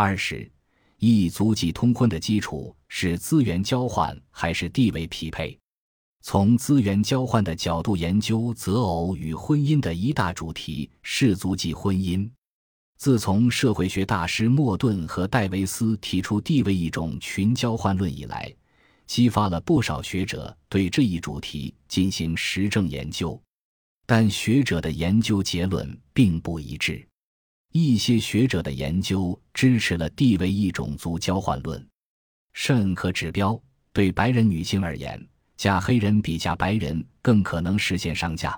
二是，异族际通婚的基础是资源交换还是地位匹配？从资源交换的角度研究择偶与婚姻的一大主题——氏族际婚姻。自从社会学大师莫顿和戴维斯提出地位一种群交换论以来，激发了不少学者对这一主题进行实证研究。但学者的研究结论并不一致。一些学者的研究支持了地位异种族交换论，甚可指标。对白人女性而言，嫁黑人比嫁白人更可能实现上嫁；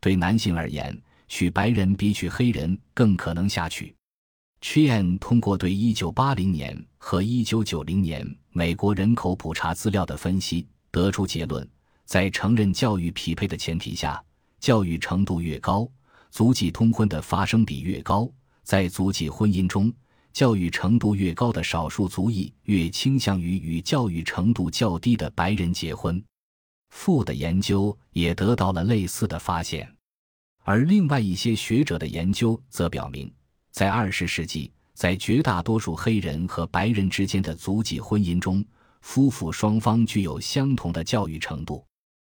对男性而言，娶白人比娶黑人更可能下娶。Chian 通过对1980年和1990年美国人口普查资料的分析，得出结论：在承认教育匹配的前提下，教育程度越高，族籍通婚的发生比越高。在族籍婚姻中，教育程度越高的少数族裔越倾向于与教育程度较低的白人结婚。傅的研究也得到了类似的发现，而另外一些学者的研究则表明，在二十世纪，在绝大多数黑人和白人之间的族籍婚姻中，夫妇双方具有相同的教育程度。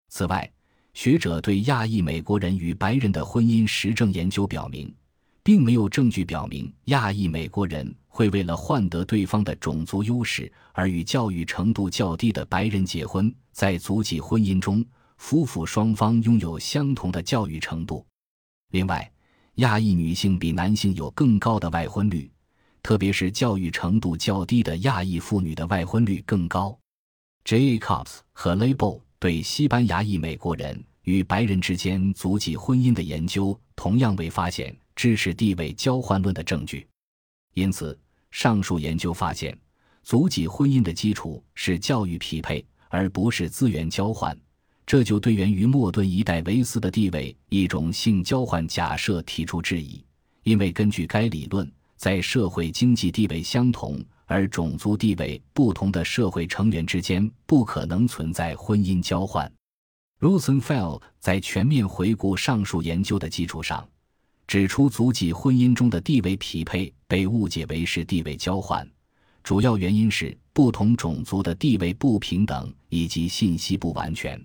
此外，学者对亚裔美国人与白人的婚姻实证研究表明。并没有证据表明亚裔美国人会为了换得对方的种族优势而与教育程度较低的白人结婚。在族籍婚姻中，夫妇双方拥有相同的教育程度。另外，亚裔女性比男性有更高的外婚率，特别是教育程度较低的亚裔妇女的外婚率更高。Jacobs 和 Label 对西班牙裔美国人与白人之间族籍婚姻的研究同样未发现。知识地位交换论的证据，因此上述研究发现，族籍婚姻的基础是教育匹配，而不是资源交换。这就对源于莫顿一代维斯的地位一种性交换假设提出质疑。因为根据该理论，在社会经济地位相同而种族地位不同的社会成员之间，不可能存在婚姻交换。Rosenfeld 在全面回顾上述研究的基础上。指出，族籍婚姻中的地位匹配被误解为是地位交换，主要原因是不同种族的地位不平等以及信息不完全。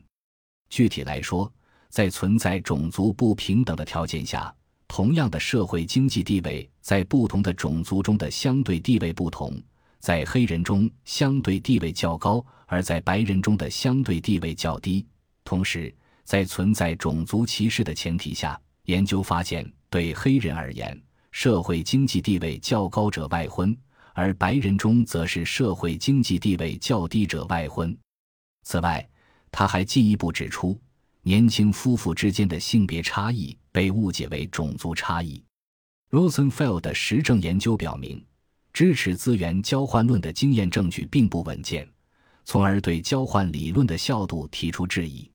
具体来说，在存在种族不平等的条件下，同样的社会经济地位在不同的种族中的相对地位不同，在黑人中相对地位较高，而在白人中的相对地位较低。同时，在存在种族歧视的前提下，研究发现。对黑人而言，社会经济地位较高者外婚，而白人中则是社会经济地位较低者外婚。此外，他还进一步指出，年轻夫妇之间的性别差异被误解为种族差异。Rosenfeld 的实证研究表明，支持资源交换论的经验证据并不稳健，从而对交换理论的效度提出质疑。